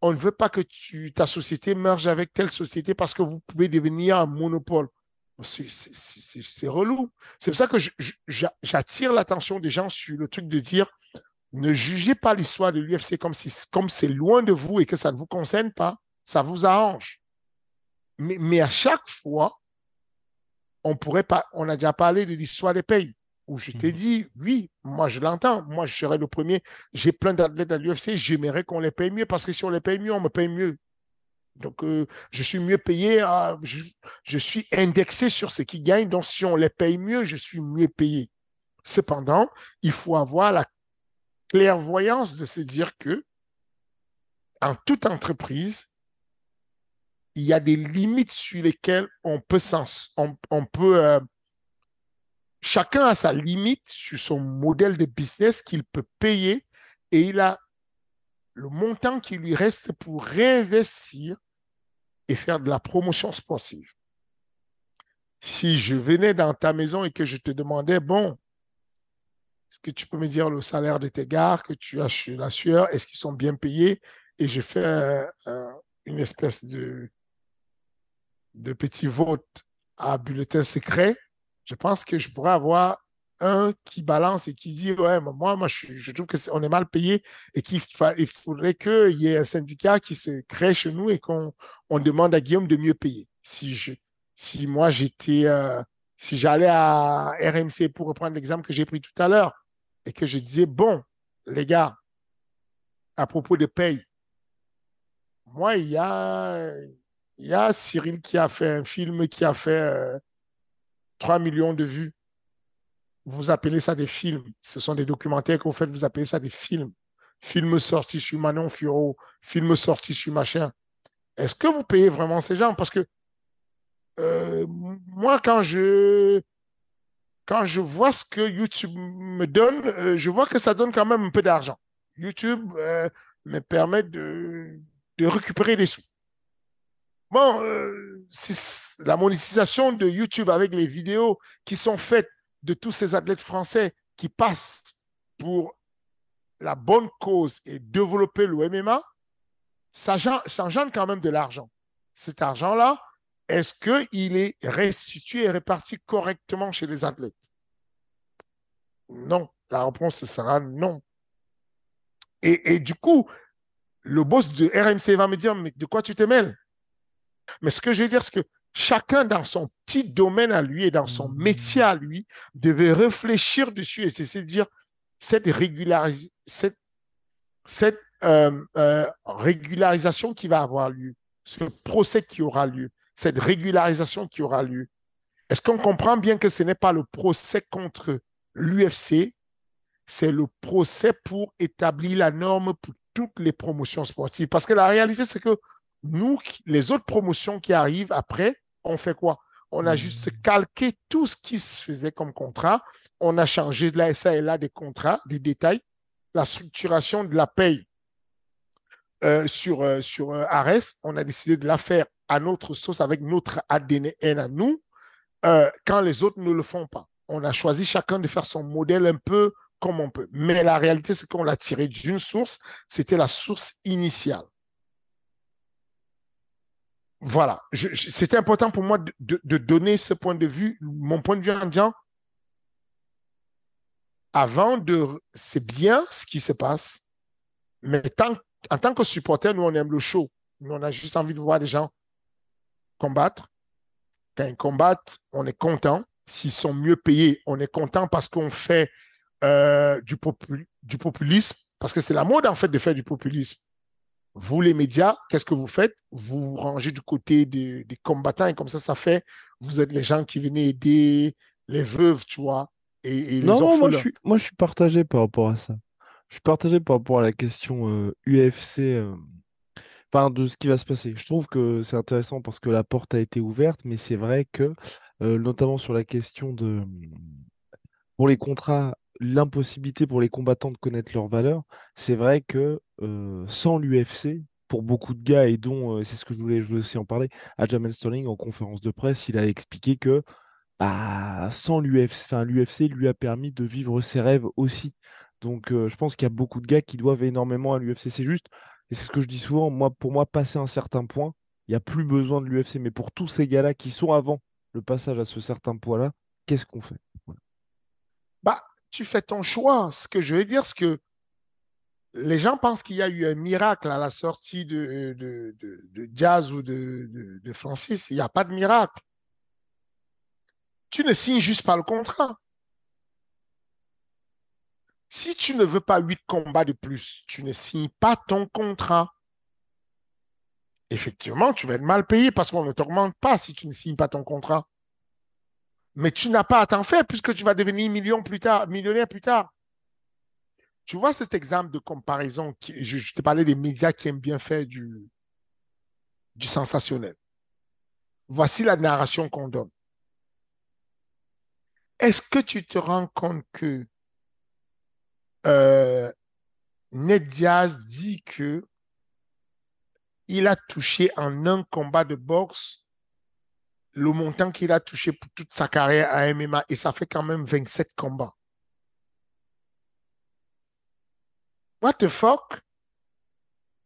on ne veut pas que tu, ta société merge avec telle société parce que vous pouvez devenir un monopole. C'est relou. C'est pour ça que j'attire l'attention des gens sur le truc de dire, ne jugez pas l'histoire de l'UFC comme si, comme c'est loin de vous et que ça ne vous concerne pas. Ça vous arrange. Mais, mais à chaque fois, on pourrait pas, on a déjà parlé de l'histoire des pays où je t'ai mhm. dit, oui, moi je l'entends, moi je serai le premier, j'ai plein d'athlètes à l'UFC, j'aimerais qu'on les paye mieux parce que si on les paye mieux, on me paye mieux. Donc, euh, je suis mieux payé, je, suis indexé sur ce qu'ils gagnent, donc si on les paye mieux, je suis mieux payé. Cependant, il faut avoir la clairvoyance de se dire que en toute entreprise, il y a des limites sur lesquelles on peut, on, on peut euh, chacun a sa limite sur son modèle de business qu'il peut payer et il a le montant qui lui reste pour réinvestir et faire de la promotion sportive. Si je venais dans ta maison et que je te demandais, bon, est-ce que tu peux me dire le salaire de tes gars que tu as chez la sueur, est-ce qu'ils sont bien payés? Et je fais une espèce de, de petit vote à bulletin secret je pense que je pourrais avoir un qui balance et qui dit Ouais, moi, moi je, trouve qu'on est, mal payé et qu'il faudrait qu'il y ait un syndicat qui se crée chez nous et qu'on on demande à Guillaume de mieux payer. Si, je, si moi j'étais, euh, si j'allais à RMC pour reprendre l'exemple que j'ai pris tout à l'heure et que je disais Bon, les gars, à propos de paye, moi, il y a, il y a Cyril qui a fait un film qui a fait. Euh, 3 millions de vues. Vous appelez ça des films. Ce sont des documentaires que vous faites, vous appelez ça des films. Films sortis sur Manon Furo, films sortis sur machin. Est-ce que vous payez vraiment ces gens? Parce que euh, moi, quand je, vois ce que YouTube me donne, euh, je vois que ça donne quand même un peu d'argent. YouTube euh, me permet de, de, récupérer des sous. Bon, la monétisation de YouTube avec les vidéos qui sont faites de tous ces athlètes français qui passent pour la bonne cause et développer le MMA, ça, engendre quand même de l'argent. Cet argent-là, est-ce qu'il est restitué et réparti correctement chez les athlètes? Non. La réponse sera non. Et, du coup, le boss de RMC va me dire, mais de quoi tu te mêles? Mais ce que je veux dire, c'est que chacun dans son petit domaine à lui et dans son mmh. métier à lui devait réfléchir dessus et c'est de dire cette, cette, cette euh, euh, régularisation qui va avoir lieu, ce procès qui aura lieu, cette régularisation qui aura lieu. Est-ce qu'on comprend bien que ce n'est pas le procès contre l'UFC, c'est le procès pour établir la norme pour toutes les promotions sportives? Parce que la réalité, c'est que nous, les autres promotions qui arrivent après, on fait quoi? On a juste hmm. calqué tout ce qui se faisait comme contrat. On a changé de la SA et là des contrats, des détails, la structuration de la paye euh, sur, euh, sur euh, Ares. On a décidé de la faire à notre sauce avec notre ADN à nous, quand les autres ne le font pas. On a choisi chacun de faire son modèle un peu comme on peut. Mais la réalité, c'est qu'on l'a tiré d'une source, c'était la source initiale. Voilà, c'était important pour moi de, donner ce point de vue, mon point de vue en disant, avant de, c'est bien ce qui se passe, mais en tant que supporter, nous, on aime le show. Nous, on a juste envie de voir des gens combattre. Quand ils combattent, on est content. S'ils sont mieux payés, on est content parce qu'on fait euh, du, du populisme, parce que c'est la mode en fait de faire du populisme. Vous, les médias, qu'est-ce que vous faites? Vous vous rangez du côté des, combattants et comme ça, ça fait, vous êtes les gens qui venaient aider les veuves, tu vois. Et, non, moi je, suis, moi je suis partagé par rapport à ça. Je suis partagé par rapport à la question UFC enfin, de ce qui va se passer. Je trouve que c'est intéressant parce que la porte a été ouverte, mais c'est vrai que, euh, notamment sur la question de, pour les contrats, l'impossibilité pour les combattants de connaître leur valeur, c'est vrai que euh, sans l'UFC, pour beaucoup de gars, et dont, euh, c'est ce que je voulais, aussi en parler, à Jamel Sterling en conférence de presse, il a expliqué que bah, sans l'UFC, l'UFC lui a permis de vivre ses rêves aussi. Donc, je pense qu'il y a beaucoup de gars qui doivent énormément à l'UFC. C'est juste, et c'est ce que je dis souvent, pour moi, passer un certain point, il n'y a plus besoin de l'UFC. Mais pour tous ces gars-là qui sont avant le passage à ce certain point-là, qu'est-ce qu'on fait? Tu fais ton choix. Ce que je veux dire, c'est que les gens pensent qu'il y a eu un miracle à la sortie de, de, Jazz ou de, Francis. Il n'y a pas de miracle. Tu ne signes juste pas le contrat. Si tu ne veux pas huit combats de plus, tu ne signes pas ton contrat. Effectivement, tu vas être mal payé parce qu'on ne t'augmente pas si tu ne signes pas ton contrat. Mais tu n'as pas à t'en faire puisque tu vas devenir million plus tard, millionnaire plus tard. Tu vois cet exemple de comparaison, je, je parlé des médias qui aiment bien faire du, du sensationnel. Voici la narration qu'on donne. Est-ce que tu te rends compte que euh, Ned Diaz dit que il a touché en un combat de boxe le montant qu'il a touché pour toute sa carrière à MMA et ça fait quand même 27 combats. What the fuck?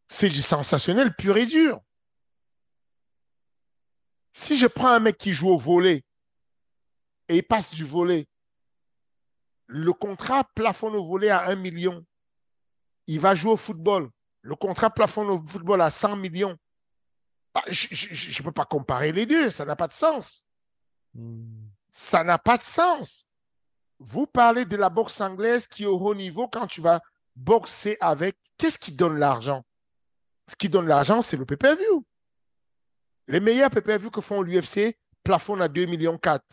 C'est du sensationnel pur et dur. Si je prends un mec qui joue au volet et il passe du volet le contrat plafonne au volet à 1 million. Il va jouer au football. Le contrat plafonne au football à 100 millions. Bah, je ne peux pas comparer les deux. Ça n'a pas de sens. Hmm. Ça n'a pas de sens. Vous parlez de la boxe anglaise qui est au haut niveau quand tu vas boxer avec. Qu'est-ce qui donne l'argent? Ce qui donne l'argent, c'est le pay-per-view. Les meilleurs pay-per-view que font l'UFC plafonnent à 2 millions 4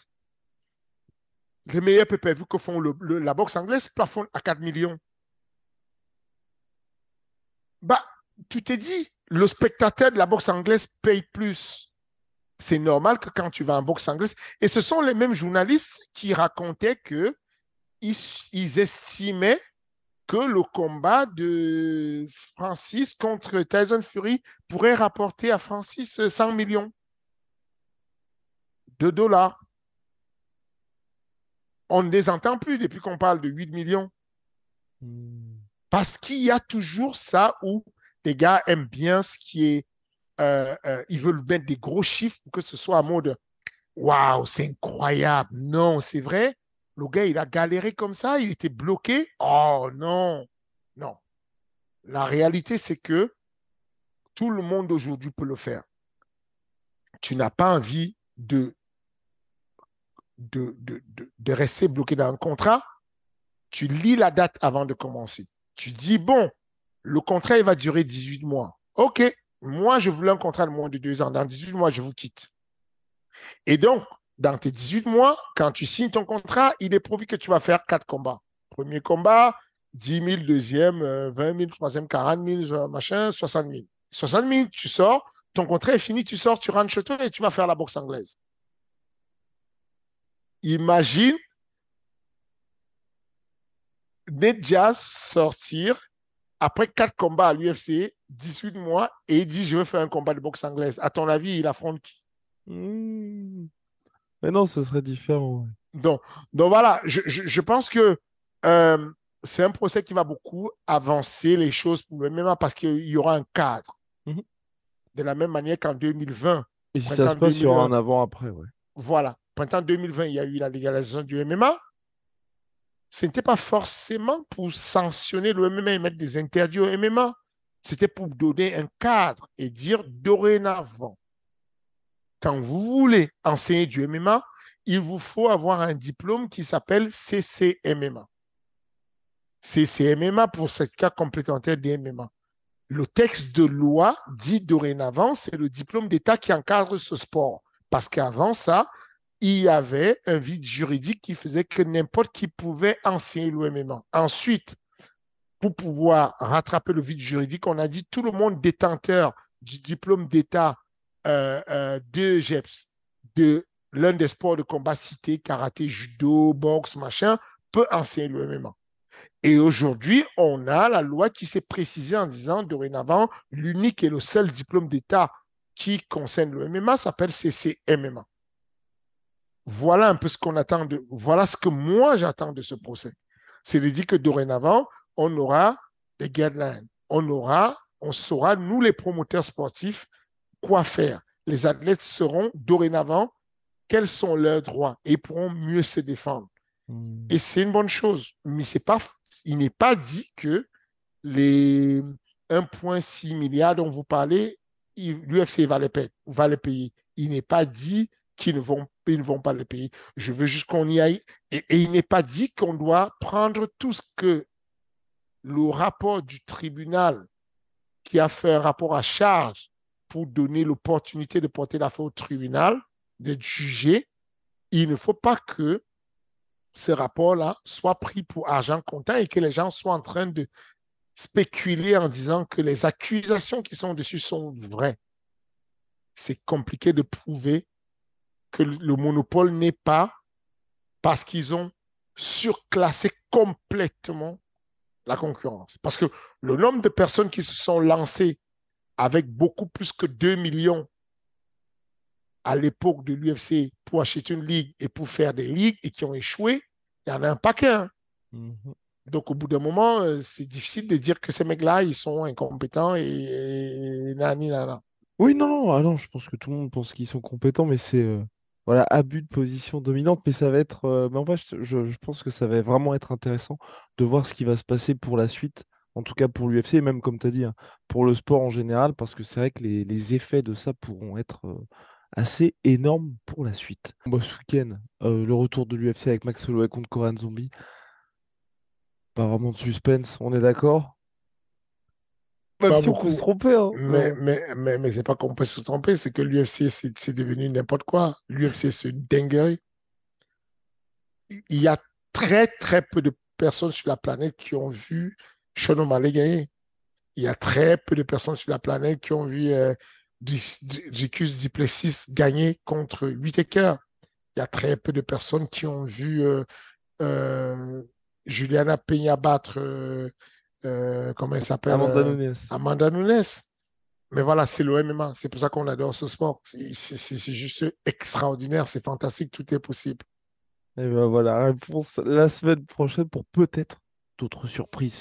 les meilleurs PPV que font la boxe anglaise plafonnent à 4 millions. Bah, tu t'es dit, le spectateur de la boxe anglaise paye plus. c'est normal que quand tu vas en boxe anglaise, et ce sont les mêmes journalistes qui racontaient que ils, estimaient que le combat de Francis contre Tyson Fury pourrait rapporter à Francis 100 millions de dollars. On ne les entend plus depuis qu'on parle de 8 millions. Hmm. Parce qu'il y a toujours ça où les gars aiment bien ce qui est euh, euh, ils veulent mettre des gros chiffres pour que ce soit en mode Waouh, c'est incroyable. Non, c'est vrai. Le gars, il a galéré comme ça, il était bloqué. Oh non, non. La réalité, c'est que tout le monde aujourd'hui peut le faire. Tu n'as pas envie de, de, de, de, rester bloqué dans un contrat. Tu lis la date avant de commencer. Tu dis, bon, le contrat, il va durer 18 mois. OK, moi, je voulais un contrat de moins de deux ans. Dans 18 mois, je vous quitte. Et donc, dans tes 18 mois, quand tu signes ton contrat, il est prévu que tu vas faire quatre combats. Premier combat, 10 000, deuxième, 20 000, troisième, 40 000, machin, 60 000. 60 000, tu sors, ton contrat est fini, tu sors, tu rentres chez toi et tu vas faire la boxe anglaise. Imagine Ned sortir après quatre combats à l'UFC, 18 mois, et il dit Je veux faire un combat de boxe anglaise. À ton avis, il affronte qui? Hmm. Mais non, ce serait différent. Donc, donc voilà, je, pense que euh, c'est un procès qui va beaucoup avancer les choses pour le MMA parce qu'il y aura un cadre. Mhm. De la même manière qu'en 2020. Et si ça se passe, il y aura un avant-après. Ouais. Voilà. Printemps 2020, il y a eu la légalisation du MMA ce n'était pas forcément pour sanctionner le MMA et mettre des interdits au MMA. C'était pour donner un cadre et dire dorénavant, quand vous voulez enseigner du MMA, il vous faut avoir un diplôme qui s'appelle CCMMA. CCMMA pour ce cas complémentaire des MMA. Le texte de loi dit dorénavant, c'est le diplôme d'État qui encadre ce sport. Parce qu'avant ça, il y avait un vide juridique qui faisait que n'importe qui pouvait enseigner l'OMMA. Ensuite, pour pouvoir rattraper le vide juridique, on a dit tout le monde détenteur du diplôme d'État euh, euh, de GEPS, de l'un des sports de combat cités, karaté, judo, boxe, machin, peut enseigner l'OMMA. Et aujourd'hui, on a la loi qui s'est précisée en disant dorénavant, l'unique et le seul diplôme d'État qui concerne le MMA s'appelle CCMMA. Voilà un peu ce qu'on attend de, voilà ce que moi j'attends de ce procès. C'est de dire que dorénavant, on aura des guidelines. On aura, on saura, nous les promoteurs sportifs, quoi faire. Les athlètes sauront dorénavant quels sont leurs droits et pourront mieux se défendre. Hmm. Et c'est une bonne chose. Mais c'est pas, il n'est pas dit que les 1,6 milliard dont vous parlez, l'UFC va les payer. Va les payer. Il n'est pas dit qu'ils ne vont ils ne vont pas le payer. Je veux juste qu'on y aille. Et, il n'est pas dit qu'on doit prendre tout ce que le rapport du tribunal qui a fait un rapport à charge pour donner l'opportunité de porter l'affaire au tribunal, d'être jugé. Il ne faut pas que ce rapport-là soit pris pour argent comptant et que les gens soient en train de spéculer en disant que les accusations qui sont dessus sont vraies. C'est compliqué de prouver que le monopole n'est pas parce qu'ils ont surclassé complètement la concurrence. Parce que le nombre de personnes qui se sont lancées avec beaucoup plus que 2 millions à l'époque de l'UFC pour acheter une ligue et pour faire des ligues et qui ont échoué, il y en a un paquet. Hein. Mm-hmm. Donc, au bout d'un moment, euh, c'est difficile de dire que ces mecs-là, ils sont incompétents et, et nani, nana. Oui, non, non, ah non, je pense que tout le monde pense qu'ils sont compétents, mais c'est euh, voilà, abus de position dominante, mais ça va être. Euh, mais en fait, je, pense que ça va vraiment être intéressant de voir ce qui va se passer pour la suite, en tout cas pour l'UFC, et même comme tu as dit, hein, pour le sport en général, parce que c'est vrai que les, effets de ça pourront être euh, assez énormes pour la suite. Bon, ce week-end, euh, le retour de l'UFC avec Max Holloway contre Koran Zombie. Pas vraiment de suspense, on est d'accord? Même si on peut se tromper. Hein. Mais, mais, mais, mais c'est pas qu'on peut se tromper, c'est que l'UFC, c'est devenu n'importe quoi. L'UFC, c'est une dinguerie. Il y a très, très peu de personnes sur la planète qui ont vu Sean O'Malley gagner. Il y a très peu de personnes sur la planète qui ont vu euh, Jacques Duplessis gagner contre Whitaker. Il y a très peu de personnes qui ont vu euh, euh, Juliana Peña battre, euh, comment elle s'appelle Amanda Nunes. Amanda Nunes. Mais voilà, c'est le MMA. C'est pour ça qu'on adore ce sport. C'est juste extraordinaire, c'est fantastique, tout est possible. Et ben voilà, réponse la semaine prochaine pour peut-être d'autres surprises,